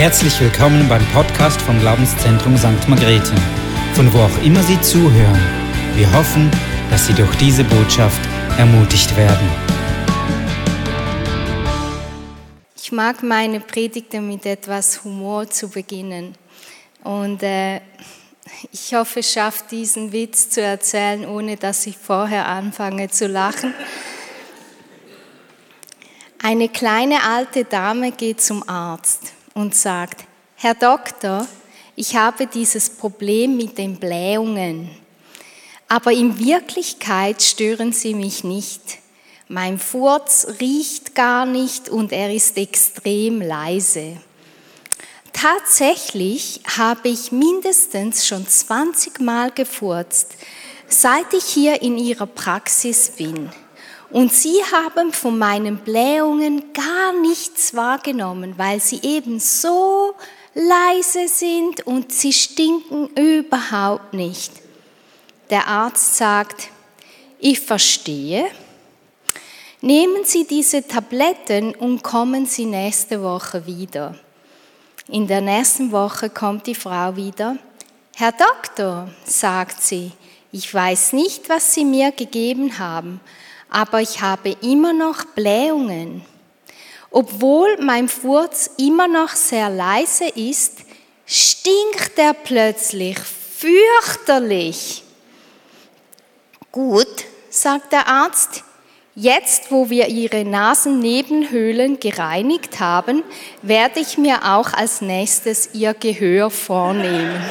Herzlich willkommen beim Podcast vom Glaubenszentrum St. Margrethe, von wo auch immer Sie zuhören. Wir hoffen, dass Sie durch diese Botschaft ermutigt werden. Ich mag meine Predigten mit etwas Humor zu beginnen. Und äh, ich hoffe, es schafft diesen Witz zu erzählen, ohne dass ich vorher anfange zu lachen. Eine kleine alte Dame geht zum Arzt und sagt, Herr Doktor, ich habe dieses Problem mit den Blähungen, aber in Wirklichkeit stören sie mich nicht. Mein Furz riecht gar nicht und er ist extrem leise. Tatsächlich habe ich mindestens schon 20 Mal gefurzt, seit ich hier in Ihrer Praxis bin. Und Sie haben von meinen Blähungen gar nichts wahrgenommen, weil sie eben so leise sind und sie stinken überhaupt nicht. Der Arzt sagt, ich verstehe. Nehmen Sie diese Tabletten und kommen Sie nächste Woche wieder. In der nächsten Woche kommt die Frau wieder. Herr Doktor, sagt sie, ich weiß nicht, was Sie mir gegeben haben, aber ich habe immer noch Blähungen. Obwohl mein Furz immer noch sehr leise ist, stinkt er plötzlich fürchterlich. Gut, sagt der Arzt, Jetzt, wo wir Ihre Nasennebenhöhlen gereinigt haben, werde ich mir auch als nächstes Ihr Gehör vornehmen.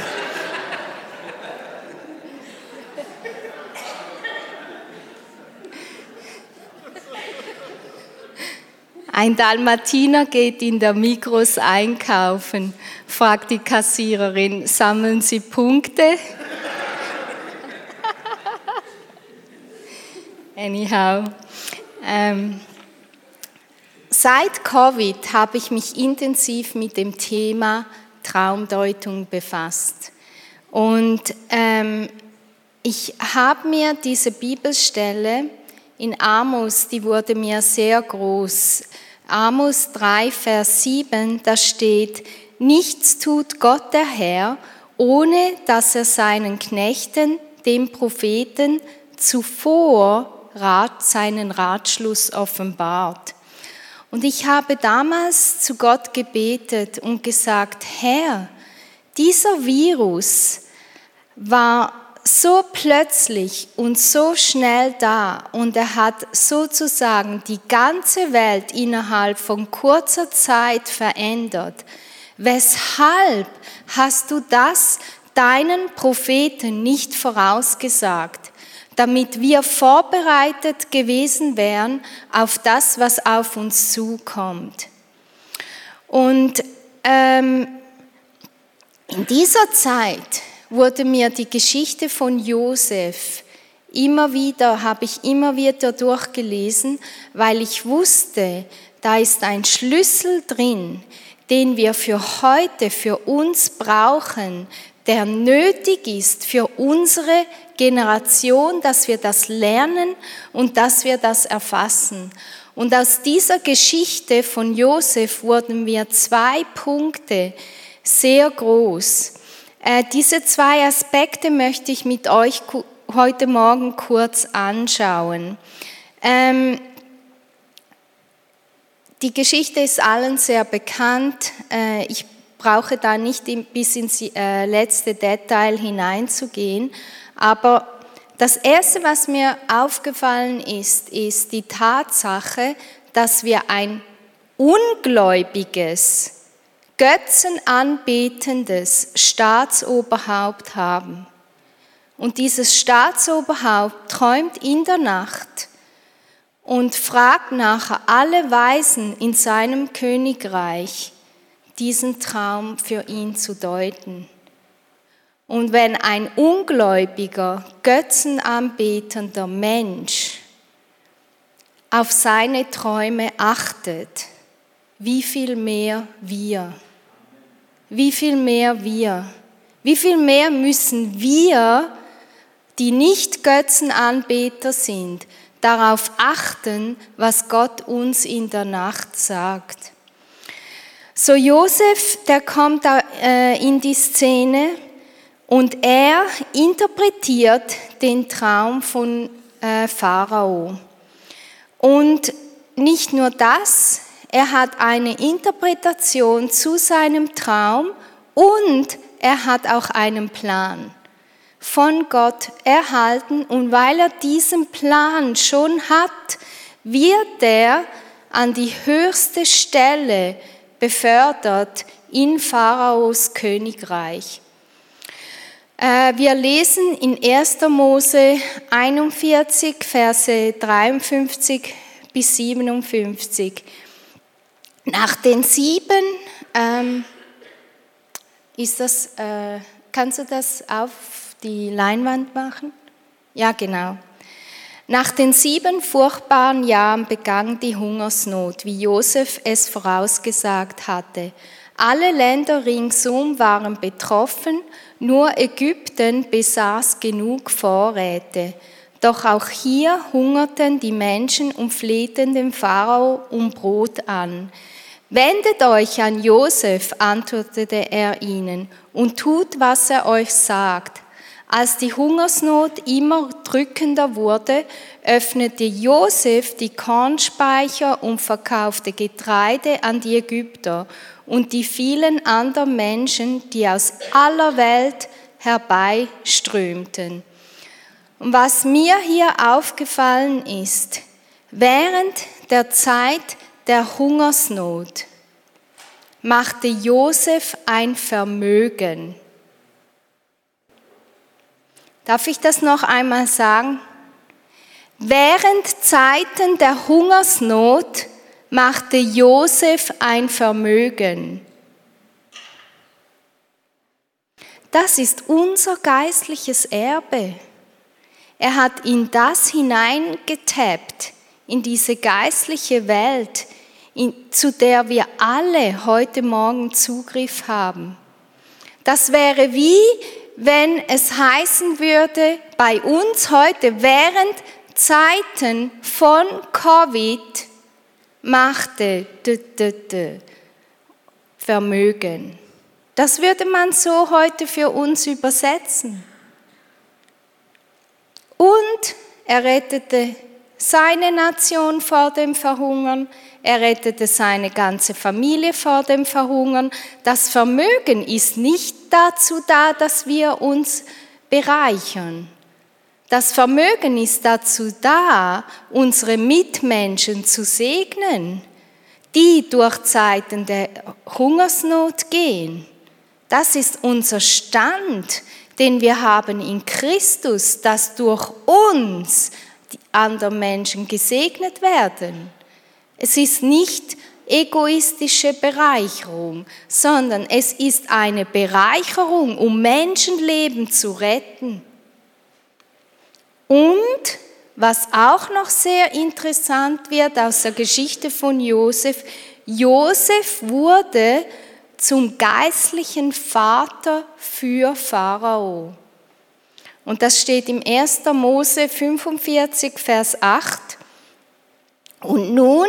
Ein Dalmatiner geht in der Mikros einkaufen, fragt die Kassiererin, sammeln Sie Punkte? Anyhow. Ähm, seit Covid habe ich mich intensiv mit dem Thema Traumdeutung befasst. Und ähm, ich habe mir diese Bibelstelle in Amos, die wurde mir sehr groß. Amos 3, Vers 7, da steht, nichts tut Gott der Herr, ohne dass er seinen Knechten, dem Propheten, zuvor Rat, seinen Ratschluss offenbart. Und ich habe damals zu Gott gebetet und gesagt, Herr, dieser Virus war so plötzlich und so schnell da und er hat sozusagen die ganze Welt innerhalb von kurzer Zeit verändert. Weshalb hast du das deinen Propheten nicht vorausgesagt? damit wir vorbereitet gewesen wären auf das, was auf uns zukommt. Und ähm, in dieser Zeit wurde mir die Geschichte von Josef immer wieder, habe ich immer wieder durchgelesen, weil ich wusste, da ist ein Schlüssel drin, den wir für heute, für uns brauchen, der nötig ist für unsere Generation, dass wir das lernen und dass wir das erfassen. Und aus dieser Geschichte von Josef wurden mir zwei Punkte sehr groß. Äh, diese zwei Aspekte möchte ich mit euch heute Morgen kurz anschauen. Ähm, die Geschichte ist allen sehr bekannt. Äh, ich brauche da nicht bis ins äh, letzte Detail hineinzugehen, aber das Erste, was mir aufgefallen ist, ist die Tatsache, dass wir ein ungläubiges, götzenanbetendes Staatsoberhaupt haben. Und dieses Staatsoberhaupt träumt in der Nacht und fragt nachher alle Weisen in seinem Königreich, diesen Traum für ihn zu deuten. Und wenn ein ungläubiger, götzenanbetender Mensch auf seine Träume achtet, wie viel mehr wir? Wie viel mehr wir? Wie viel mehr müssen wir, die nicht Götzenanbeter sind, darauf achten, was Gott uns in der Nacht sagt? So Josef, der kommt äh, in die Szene und er interpretiert den Traum von äh, Pharao. Und nicht nur das, er hat eine Interpretation zu seinem Traum und er hat auch einen Plan von Gott erhalten und weil er diesen Plan schon hat, wird er an die höchste Stelle befördert in Pharaos Königreich. Äh, wir lesen in 1. Mose 41, Verse 53 bis 57. Nach den sieben, ähm, ist das, äh, kannst du das auf die Leinwand machen? Ja, genau. Nach den sieben furchtbaren Jahren begann die Hungersnot, wie Josef es vorausgesagt hatte. Alle Länder ringsum waren betroffen, nur Ägypten besaß genug Vorräte. Doch auch hier hungerten die Menschen und flehten den Pharao um Brot an. Wendet euch an Josef, antwortete er ihnen, und tut, was er euch sagt. Als die Hungersnot immer drückender wurde, öffnete Josef die Kornspeicher und verkaufte Getreide an die Ägypter und die vielen anderen Menschen, die aus aller Welt herbeiströmten. Und was mir hier aufgefallen ist, während der Zeit der Hungersnot machte Josef ein Vermögen. Darf ich das noch einmal sagen? Während Zeiten der Hungersnot machte Josef ein Vermögen. Das ist unser geistliches Erbe. Er hat in das hineingetappt, in diese geistliche Welt, in, zu der wir alle heute Morgen Zugriff haben. Das wäre wie wenn es heißen würde, bei uns heute während Zeiten von Covid machte Vermögen. Das würde man so heute für uns übersetzen. Und er rettete seine Nation vor dem Verhungern, er rettete seine ganze Familie vor dem Verhungern. Das Vermögen ist nicht dazu da, dass wir uns bereichern. Das Vermögen ist dazu da, unsere Mitmenschen zu segnen, die durch Zeiten der Hungersnot gehen. Das ist unser Stand, den wir haben in Christus, dass durch uns die anderen Menschen gesegnet werden. Es ist nicht egoistische Bereicherung, sondern es ist eine Bereicherung, um Menschenleben zu retten. Und was auch noch sehr interessant wird aus der Geschichte von Josef, Josef wurde zum geistlichen Vater für Pharao. Und das steht im 1. Mose 45, Vers 8. Und nun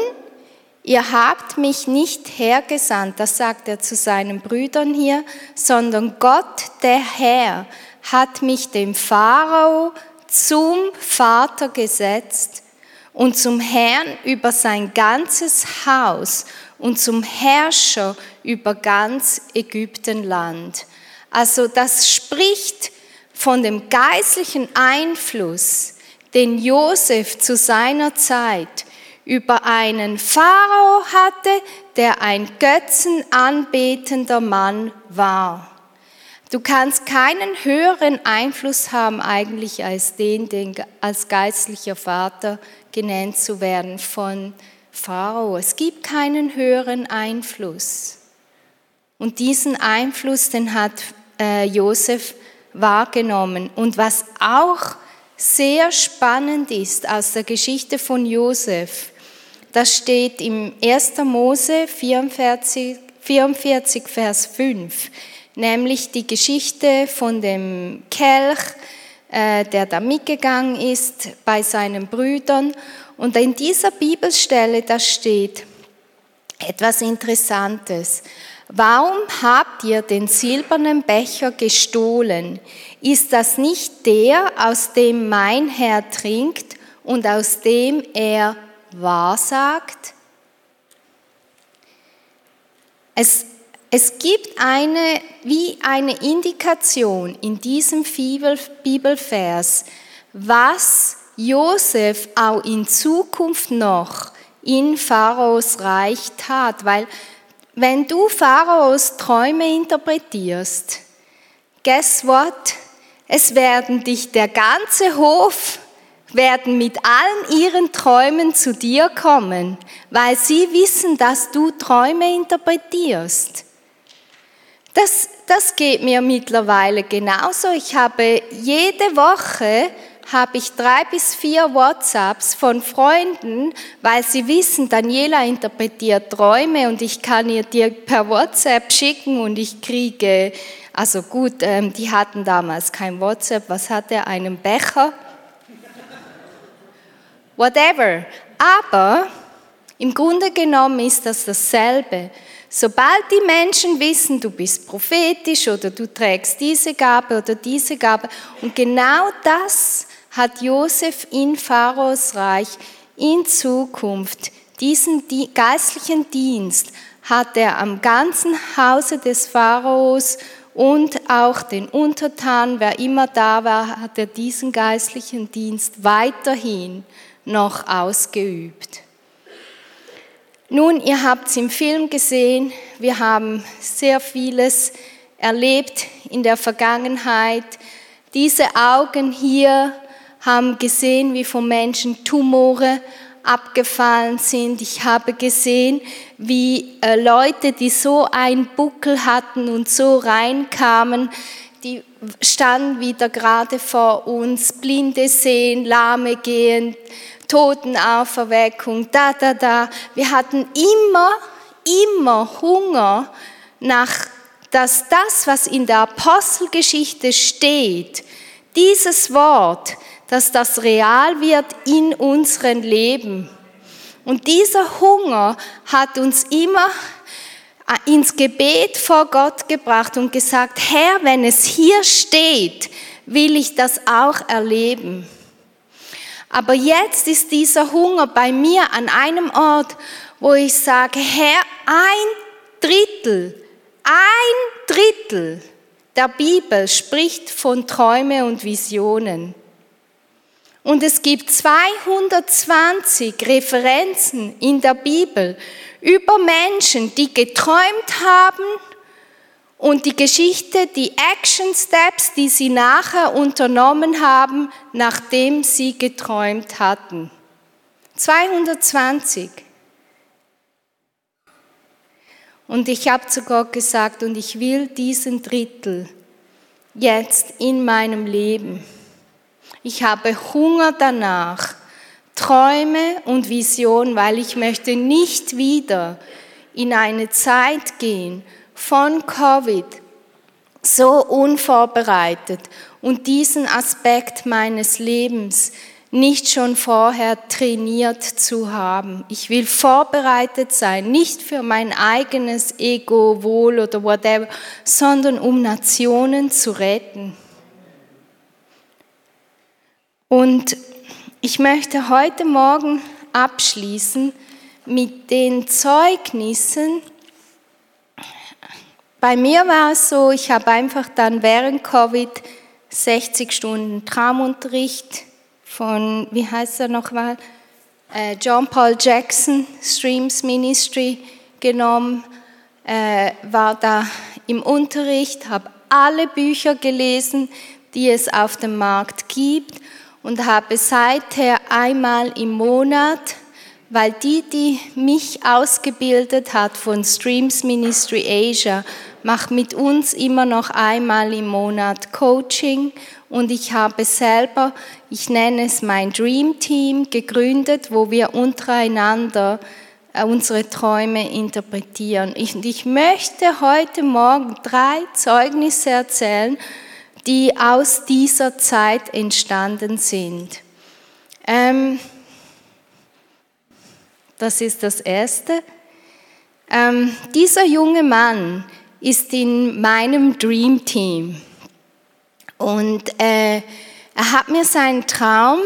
Ihr habt mich nicht hergesandt, das sagt er zu seinen Brüdern hier, sondern Gott, der Herr, hat mich dem Pharao zum Vater gesetzt und zum Herrn über sein ganzes Haus und zum Herrscher über ganz Ägyptenland. Also das spricht von dem geistlichen Einfluss, den Josef zu seiner Zeit über einen Pharao hatte, der ein götzenanbetender Mann war. Du kannst keinen höheren Einfluss haben eigentlich als den, den als geistlicher Vater genannt zu werden von Pharao. Es gibt keinen höheren Einfluss. Und diesen Einfluss, den hat äh, Josef wahrgenommen. Und was auch sehr spannend ist aus der Geschichte von Josef, das steht im 1. Mose 44, 44, Vers 5, nämlich die Geschichte von dem Kelch, äh, der da mitgegangen ist bei seinen Brüdern. Und in dieser Bibelstelle, da steht, etwas Interessantes. Warum habt ihr den silbernen Becher gestohlen? Ist das nicht der, aus dem mein Herr trinkt und aus dem er wahrsagt? Es, es gibt eine, wie eine Indikation in diesem Bibelvers, was Josef auch in Zukunft noch in Pharaos Reich tat, weil wenn du Pharaos Träume interpretierst, guess what? Es werden dich der ganze Hof werden mit allen ihren Träumen zu dir kommen, weil sie wissen, dass du Träume interpretierst. Das, das geht mir mittlerweile genauso. Ich habe jede Woche habe ich drei bis vier WhatsApps von Freunden, weil sie wissen, Daniela interpretiert Träume und ich kann ihr dir per WhatsApp schicken und ich kriege, also gut, ähm, die hatten damals kein WhatsApp, was hat er, einen Becher? Whatever. Aber im Grunde genommen ist das dasselbe. Sobald die Menschen wissen, du bist prophetisch oder du trägst diese Gabe oder diese Gabe, und genau das hat Josef in Pharaos Reich in Zukunft diesen geistlichen Dienst hat er am ganzen Hause des Pharaos und auch den Untertanen, wer immer da war, hat er diesen geistlichen Dienst weiterhin noch ausgeübt. Nun, ihr habt es im Film gesehen, wir haben sehr vieles erlebt in der Vergangenheit. Diese Augen hier haben gesehen, wie von Menschen Tumore abgefallen sind. Ich habe gesehen, wie äh, Leute, die so einen Buckel hatten und so reinkamen, die standen wieder gerade vor uns, Blinde sehen, Lahme gehen, Totenauferweckung, da, da, da. Wir hatten immer, immer Hunger nach, dass das, was in der Apostelgeschichte steht, dieses Wort, dass das real wird in unserem Leben. Und dieser Hunger hat uns immer ins Gebet vor Gott gebracht und gesagt, Herr, wenn es hier steht, will ich das auch erleben. Aber jetzt ist dieser Hunger bei mir an einem Ort, wo ich sage, Herr, ein Drittel, ein Drittel der Bibel spricht von Träume und Visionen. Und es gibt 220 Referenzen in der Bibel über Menschen, die geträumt haben und die Geschichte, die Action Steps, die sie nachher unternommen haben, nachdem sie geträumt hatten. 220. Und ich habe zu Gott gesagt, und ich will diesen Drittel jetzt in meinem Leben. Ich habe Hunger danach, Träume und Vision, weil ich möchte nicht wieder in eine Zeit gehen von Covid, so unvorbereitet und diesen Aspekt meines Lebens nicht schon vorher trainiert zu haben. Ich will vorbereitet sein, nicht für mein eigenes Ego, Wohl oder whatever, sondern um Nationen zu retten. Und ich möchte heute Morgen abschließen mit den Zeugnissen. Bei mir war es so, ich habe einfach dann während Covid 60 Stunden Traumunterricht von, wie heißt er nochmal, äh, John Paul Jackson, Streams Ministry genommen, äh, war da im Unterricht, habe alle Bücher gelesen, die es auf dem Markt gibt und habe seither einmal im Monat, weil die, die mich ausgebildet hat von Streams Ministry Asia, macht mit uns immer noch einmal im Monat Coaching und ich habe selber, ich nenne es mein Dream Team, gegründet, wo wir untereinander äh, unsere Träume interpretieren. Ich, ich möchte heute Morgen drei Zeugnisse erzählen, die aus dieser Zeit entstanden sind. Ähm, das ist das Erste. Ähm, dieser junge Mann ist in meinem Dream Team und äh, er hat mir seinen Traum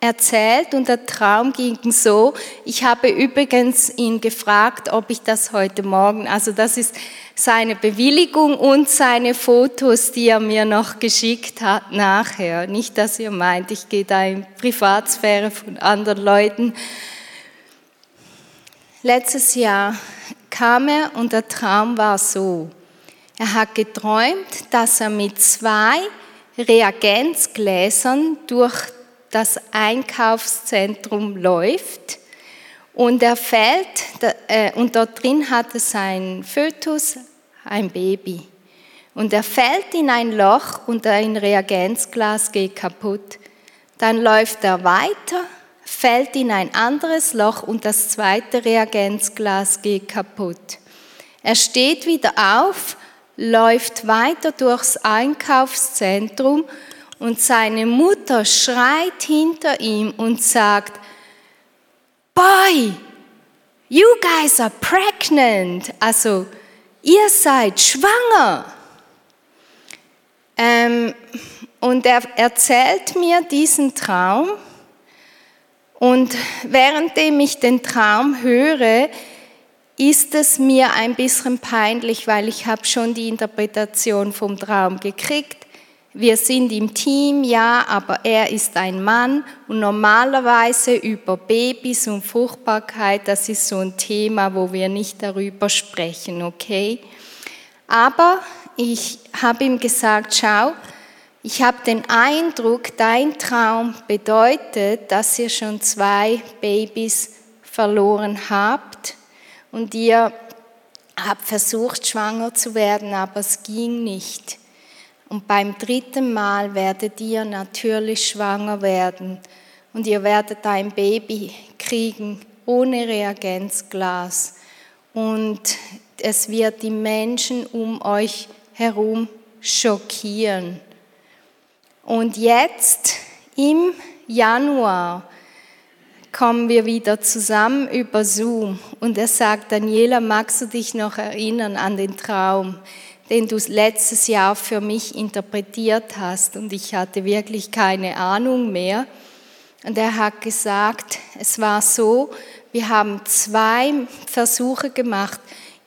erzählt und der Traum ging so. Ich habe übrigens ihn gefragt, ob ich das heute Morgen, also das ist seine Bewilligung und seine Fotos, die er mir noch geschickt hat nachher. Nicht, dass ihr meint, ich gehe da in Privatsphäre von anderen Leuten. Letztes Jahr kam er und der Traum war so. Er hat geträumt, dass er mit zwei Reagenzgläsern durch das Einkaufszentrum läuft und er fällt äh, und dort drin hat es ein Fötus, ein Baby. Und er fällt in ein Loch und ein Reagenzglas geht kaputt. Dann läuft er weiter, fällt in ein anderes Loch und das zweite Reagenzglas geht kaputt. Er steht wieder auf, läuft weiter durchs Einkaufszentrum und seine Mutter schreit hinter ihm und sagt, Boy, you guys are pregnant. Also, ihr seid schwanger. Ähm, und er erzählt mir diesen Traum. Und währenddem ich den Traum höre, ist es mir ein bisschen peinlich, weil ich habe schon die Interpretation vom Traum gekriegt wir sind im Team, ja, aber er ist ein Mann und normalerweise über Babys und Fruchtbarkeit, das ist so ein Thema, wo wir nicht darüber sprechen, okay? Aber ich habe ihm gesagt, schau, ich habe den Eindruck, dein Traum bedeutet, dass ihr schon zwei Babys verloren habt und ihr habt versucht, schwanger zu werden, aber es ging nicht. Und beim dritten Mal werdet ihr natürlich schwanger werden und ihr werdet ein Baby kriegen ohne Reagenzglas. Und es wird die Menschen um euch herum schockieren. Und jetzt im Januar kommen wir wieder zusammen über Zoom und er sagt, Daniela, magst du dich noch erinnern an den Traum? Den du letztes Jahr für mich interpretiert hast. Und ich hatte wirklich keine Ahnung mehr. Und er hat gesagt, es war so, wir haben zwei Versuche gemacht,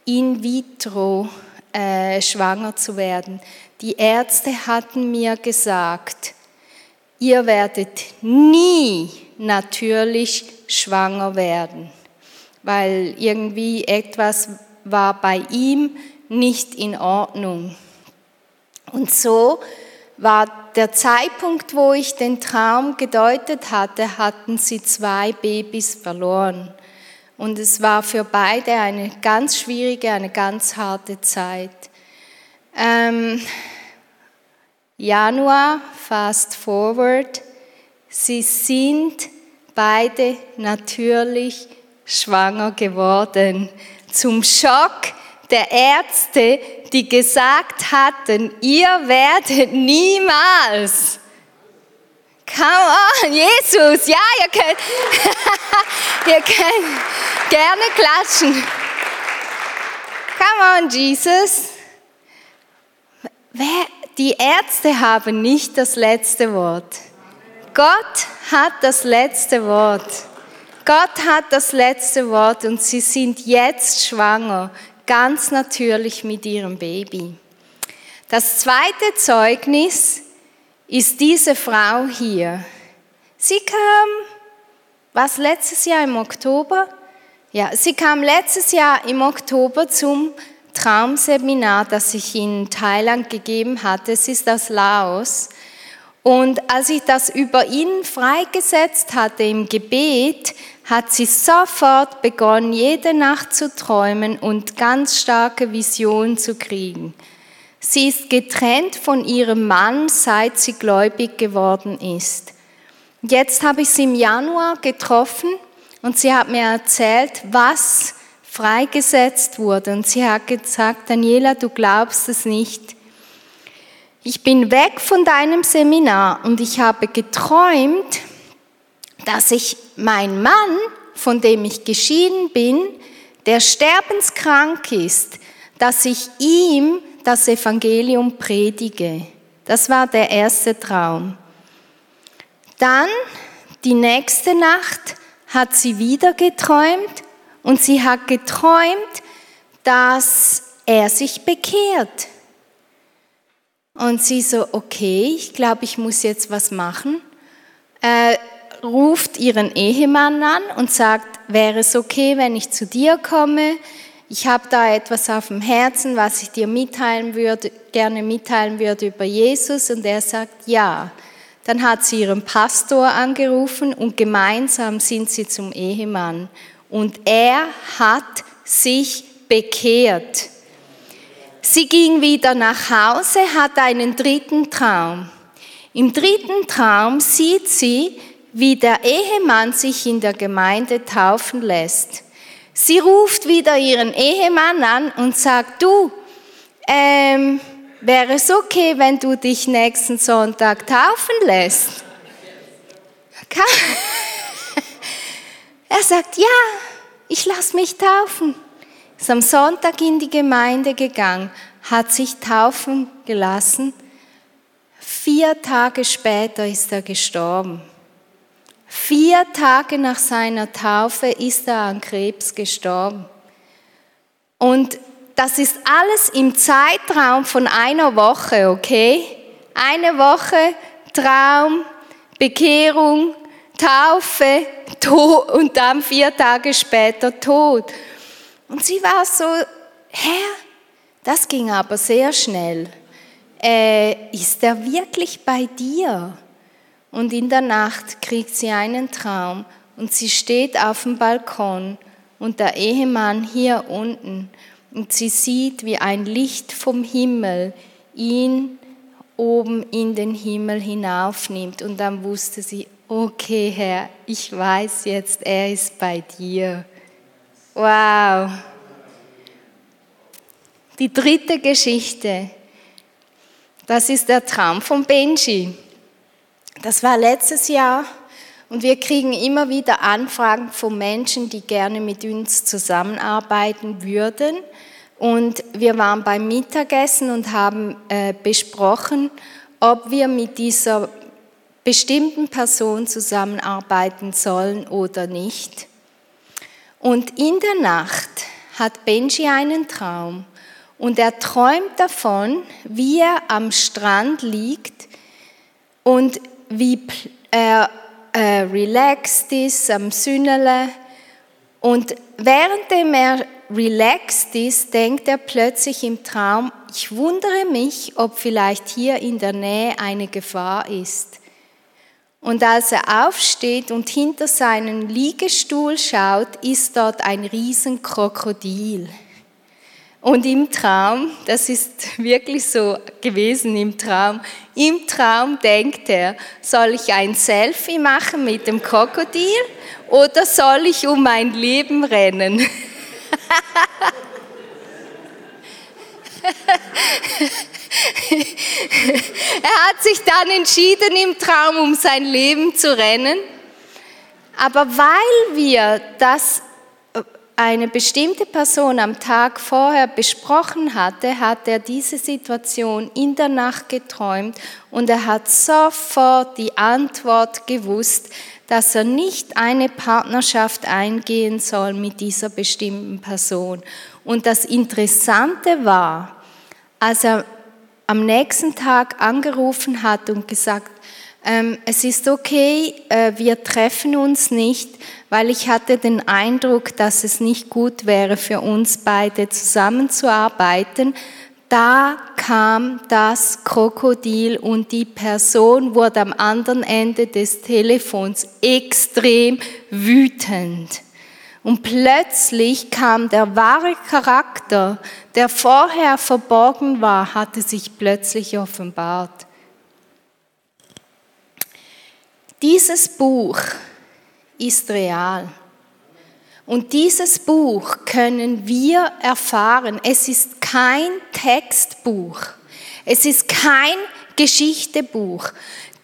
in vitro äh, schwanger zu werden. Die Ärzte hatten mir gesagt, ihr werdet nie natürlich schwanger werden, weil irgendwie etwas war bei ihm nicht in Ordnung. Und so war der Zeitpunkt, wo ich den Traum gedeutet hatte, hatten sie zwei Babys verloren. Und es war für beide eine ganz schwierige, eine ganz harte Zeit. Ähm, Januar, fast forward, sie sind beide natürlich schwanger geworden. Zum Schock der Ärzte, die gesagt hatten, ihr werdet niemals. Come on, Jesus, ja, ihr könnt, ihr könnt gerne klatschen. Come on, Jesus. Die Ärzte haben nicht das letzte Wort. Gott hat das letzte Wort. Gott hat das letzte Wort und sie sind jetzt schwanger ganz natürlich mit ihrem Baby. Das zweite Zeugnis ist diese Frau hier. Sie kam, was letztes Jahr im Oktober? Ja, sie kam letztes Jahr im Oktober zum Traumseminar, das ich in Thailand gegeben hatte. Es ist aus Laos. Und als ich das über ihn freigesetzt hatte im Gebet, hat sie sofort begonnen, jede Nacht zu träumen und ganz starke Visionen zu kriegen. Sie ist getrennt von ihrem Mann, seit sie gläubig geworden ist. Jetzt habe ich sie im Januar getroffen und sie hat mir erzählt, was freigesetzt wurde. Und sie hat gesagt, Daniela, du glaubst es nicht ich bin weg von deinem Seminar und ich habe geträumt, dass ich mein Mann, von dem ich geschieden bin, der sterbenskrank ist, dass ich ihm das Evangelium predige. Das war der erste Traum. Dann, die nächste Nacht, hat sie wieder geträumt und sie hat geträumt, dass er sich bekehrt. Und sie so, okay, ich glaube, ich muss jetzt was machen. Äh, ruft ihren Ehemann an und sagt, wäre es okay, wenn ich zu dir komme? Ich habe da etwas auf dem Herzen, was ich dir mitteilen würde, gerne mitteilen würde über Jesus. Und er sagt, ja. Dann hat sie ihren Pastor angerufen und gemeinsam sind sie zum Ehemann. Und er hat sich bekehrt. Sie ging wieder nach Hause, hat einen dritten Traum. Im dritten Traum sieht sie, wie der Ehemann sich in der Gemeinde taufen lässt. Sie ruft wieder ihren Ehemann an und sagt, du, ähm, wäre es okay, wenn du dich nächsten Sonntag taufen lässt? er sagt, ja, ich lasse mich taufen ist am Sonntag in die Gemeinde gegangen, hat sich taufen gelassen. Vier Tage später ist er gestorben. Vier Tage nach seiner Taufe ist er an Krebs gestorben. Und das ist alles im Zeitraum von einer Woche, okay? Eine Woche Traum, Bekehrung, Taufe, Tod und dann vier Tage später Tod. Und sie war so, Herr, das ging aber sehr schnell. Äh, ist er wirklich bei dir? Und in der Nacht kriegt sie einen Traum und sie steht auf dem Balkon und der Ehemann hier unten und sie sieht, wie ein Licht vom Himmel ihn oben in den Himmel hinaufnimmt. Und dann wusste sie, okay Herr, ich weiß jetzt, er ist bei dir. Wow. Die dritte Geschichte, das ist der Traum von Benji. Das war letztes Jahr und wir kriegen immer wieder Anfragen von Menschen, die gerne mit uns zusammenarbeiten würden. Und wir waren beim Mittagessen und haben äh, besprochen, ob wir mit dieser bestimmten Person zusammenarbeiten sollen oder nicht. Und in der Nacht hat Benji einen Traum und er träumt davon, wie er am Strand liegt und wie er äh, relaxed ist am Sünnele. Und währenddem er relaxed ist, denkt er plötzlich im Traum, ich wundere mich, ob vielleicht hier in der Nähe eine Gefahr ist. Und als er aufsteht und hinter seinen Liegestuhl schaut, ist dort ein Riesenkrokodil. Und im Traum, das ist wirklich so gewesen im Traum, im Traum denkt er, soll ich ein Selfie machen mit dem Krokodil oder soll ich um mein Leben rennen? er hat sich dann entschieden, im Traum um sein Leben zu rennen. Aber weil wir das eine bestimmte Person am Tag vorher besprochen hatte, hat er diese Situation in der Nacht geträumt und er hat sofort die Antwort gewusst, dass er nicht eine Partnerschaft eingehen soll mit dieser bestimmten Person. Und das Interessante war, als er am nächsten Tag angerufen hat und gesagt, es ist okay, äh, wir treffen uns nicht, weil ich hatte den Eindruck, dass es nicht gut wäre für uns beide zusammenzuarbeiten. Da kam das Krokodil und die Person wurde am anderen Ende des Telefons extrem wütend. Und plötzlich kam der wahre Charakter, der vorher verborgen war, hatte sich plötzlich offenbart. Dieses Buch ist real. Und dieses Buch können wir erfahren. Es ist kein Textbuch. Es ist kein Geschichtebuch.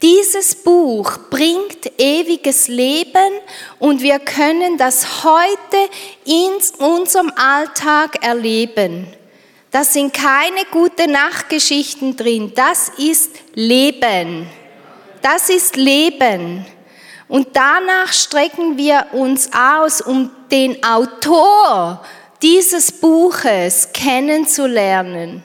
Dieses Buch bringt ewiges Leben und wir können das heute in unserem Alltag erleben. Das sind keine gute Nachtgeschichten drin. Das ist Leben. Das ist Leben. Und danach strecken wir uns aus, um den Autor dieses Buches kennenzulernen.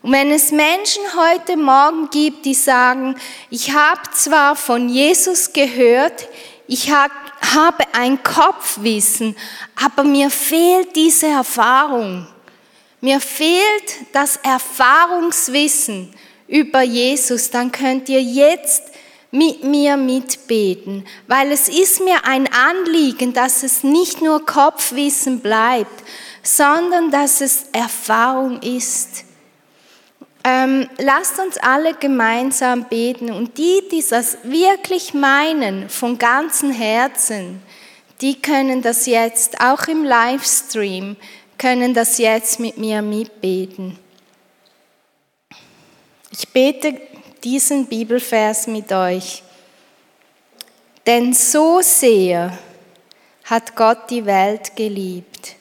Und wenn es Menschen heute Morgen gibt, die sagen, ich habe zwar von Jesus gehört, ich habe ein Kopfwissen, aber mir fehlt diese Erfahrung. Mir fehlt das Erfahrungswissen über Jesus, dann könnt ihr jetzt mit mir mitbeten, weil es ist mir ein Anliegen, dass es nicht nur Kopfwissen bleibt, sondern dass es Erfahrung ist. Ähm, lasst uns alle gemeinsam beten und die, die das wirklich meinen, von ganzem Herzen, die können das jetzt, auch im Livestream, können das jetzt mit mir mitbeten. Ich bete diesen Bibelvers mit euch. Denn so sehr hat Gott die Welt geliebt.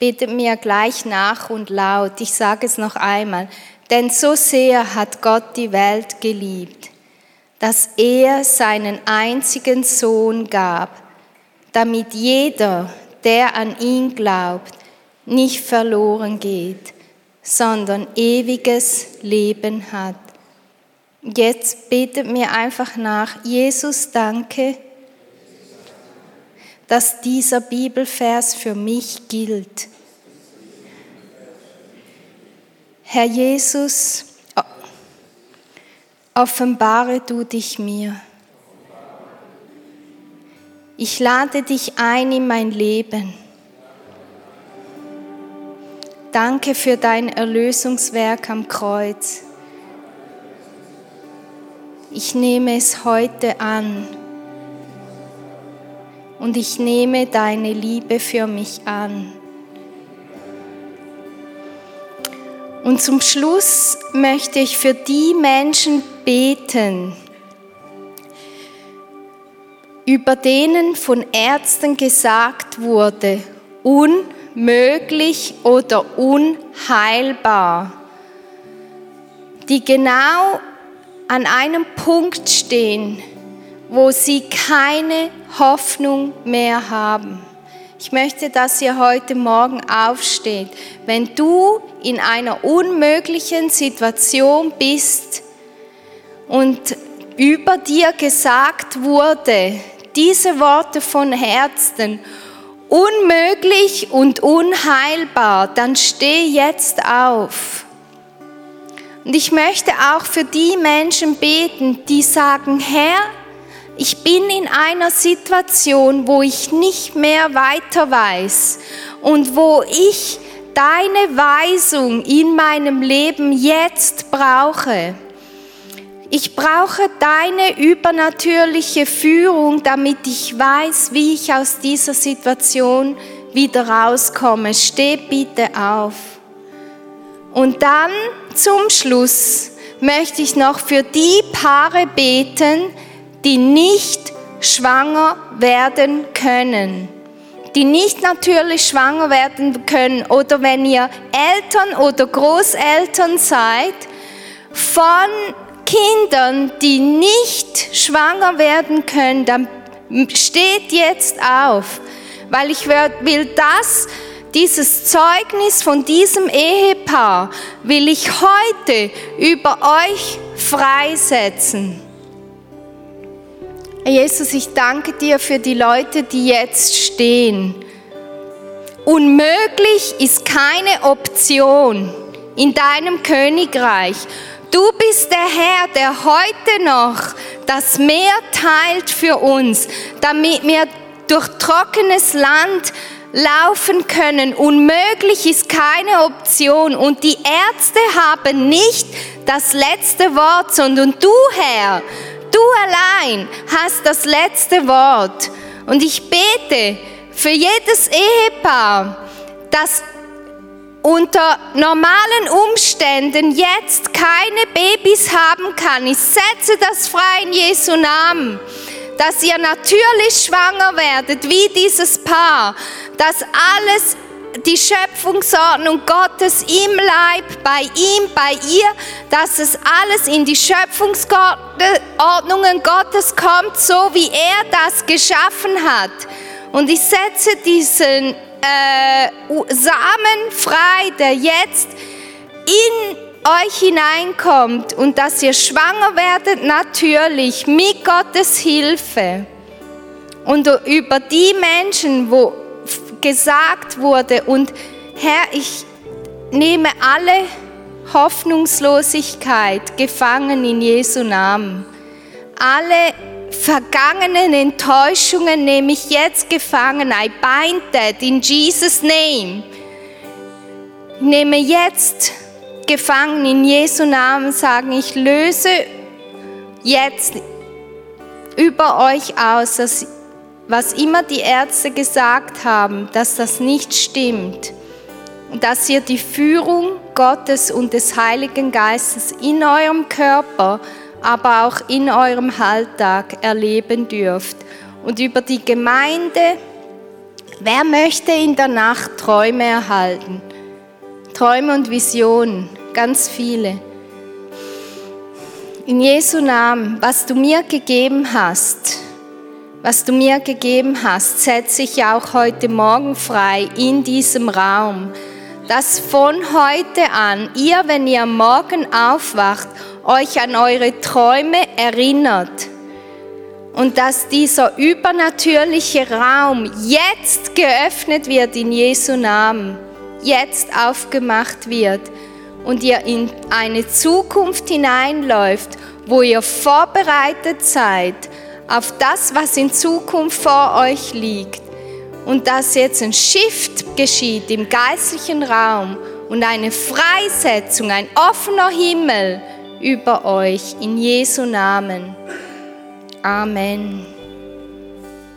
Betet mir gleich nach und laut. Ich sage es noch einmal. Denn so sehr hat Gott die Welt geliebt, dass er seinen einzigen Sohn gab, damit jeder, der an ihn glaubt, nicht verloren geht, sondern ewiges Leben hat. Jetzt betet mir einfach nach, Jesus, danke, dass dieser Bibelvers für mich gilt Herr Jesus, offenbare du dich mir. Ich lade dich ein in mein Leben. Danke für dein Erlösungswerk am Kreuz. Ich nehme es heute an und ich nehme deine Liebe für mich an. Und zum Schluss möchte ich für die Menschen beten, über denen von Ärzten gesagt wurde, unmöglich oder unheilbar, die genau an einem Punkt stehen, wo sie keine Hoffnung mehr haben. Ich möchte, dass ihr heute Morgen aufsteht. Wenn du in einer unmöglichen Situation bist und über dir gesagt wurde, diese Worte von Herzen, unmöglich und unheilbar, dann steh jetzt auf. Und ich möchte auch für die Menschen beten, die sagen, Herr, ich bin in einer Situation, wo ich nicht mehr weiter weiß und wo ich deine Weisung in meinem Leben jetzt brauche. Ich brauche deine übernatürliche Führung, damit ich weiß, wie ich aus dieser Situation wieder rauskomme. Steh bitte auf. Und dann zum Schluss möchte ich noch für die Paare beten, die nicht schwanger werden können, die nicht natürlich schwanger werden können oder wenn ihr Eltern oder Großeltern seid von Kindern, die nicht schwanger werden können, dann steht jetzt auf, weil ich will das, dieses Zeugnis von diesem Ehepaar, will ich heute über euch freisetzen. Jesus, ich danke dir für die Leute, die jetzt stehen. Unmöglich ist keine Option in deinem Königreich. Du bist der Herr, der heute noch das Meer teilt für uns, damit wir durch trockenes Land laufen können. Unmöglich ist keine Option und die Ärzte haben nicht das letzte Wort, sondern du, Herr, Du allein hast das letzte Wort. Und ich bete für jedes Ehepaar, dass unter normalen Umständen jetzt keine Babys haben kann, ich setze das frei in Jesu Namen, dass ihr natürlich schwanger werdet, wie dieses Paar, dass alles die Schöpfungsordnung Gottes im Leib, bei ihm, bei ihr, dass es alles in die Schöpfungsordnungen Gottes kommt, so wie er das geschaffen hat. Und ich setze diesen äh, Samen frei, der jetzt in euch hineinkommt und dass ihr schwanger werdet, natürlich mit Gottes Hilfe. Und über die Menschen, wo gesagt wurde. Und Herr, ich nehme alle Hoffnungslosigkeit gefangen in Jesu Namen. Alle vergangenen Enttäuschungen nehme ich jetzt gefangen. I bind that in Jesus' name. Nehme jetzt gefangen in Jesu Namen, sagen, ich löse jetzt über euch aus, dass was immer die Ärzte gesagt haben, dass das nicht stimmt und dass ihr die Führung Gottes und des Heiligen Geistes in eurem Körper, aber auch in eurem Alltag erleben dürft. Und über die Gemeinde, wer möchte in der Nacht Träume erhalten? Träume und Visionen, ganz viele. In Jesu Namen, was du mir gegeben hast, was du mir gegeben hast, setze ich auch heute Morgen frei in diesem Raum, dass von heute an ihr, wenn ihr morgen aufwacht, euch an eure Träume erinnert. Und dass dieser übernatürliche Raum jetzt geöffnet wird in Jesu Namen, jetzt aufgemacht wird und ihr in eine Zukunft hineinläuft, wo ihr vorbereitet seid, auf das, was in Zukunft vor euch liegt. Und dass jetzt ein Shift geschieht im geistlichen Raum und eine Freisetzung, ein offener Himmel über euch in Jesu Namen. Amen.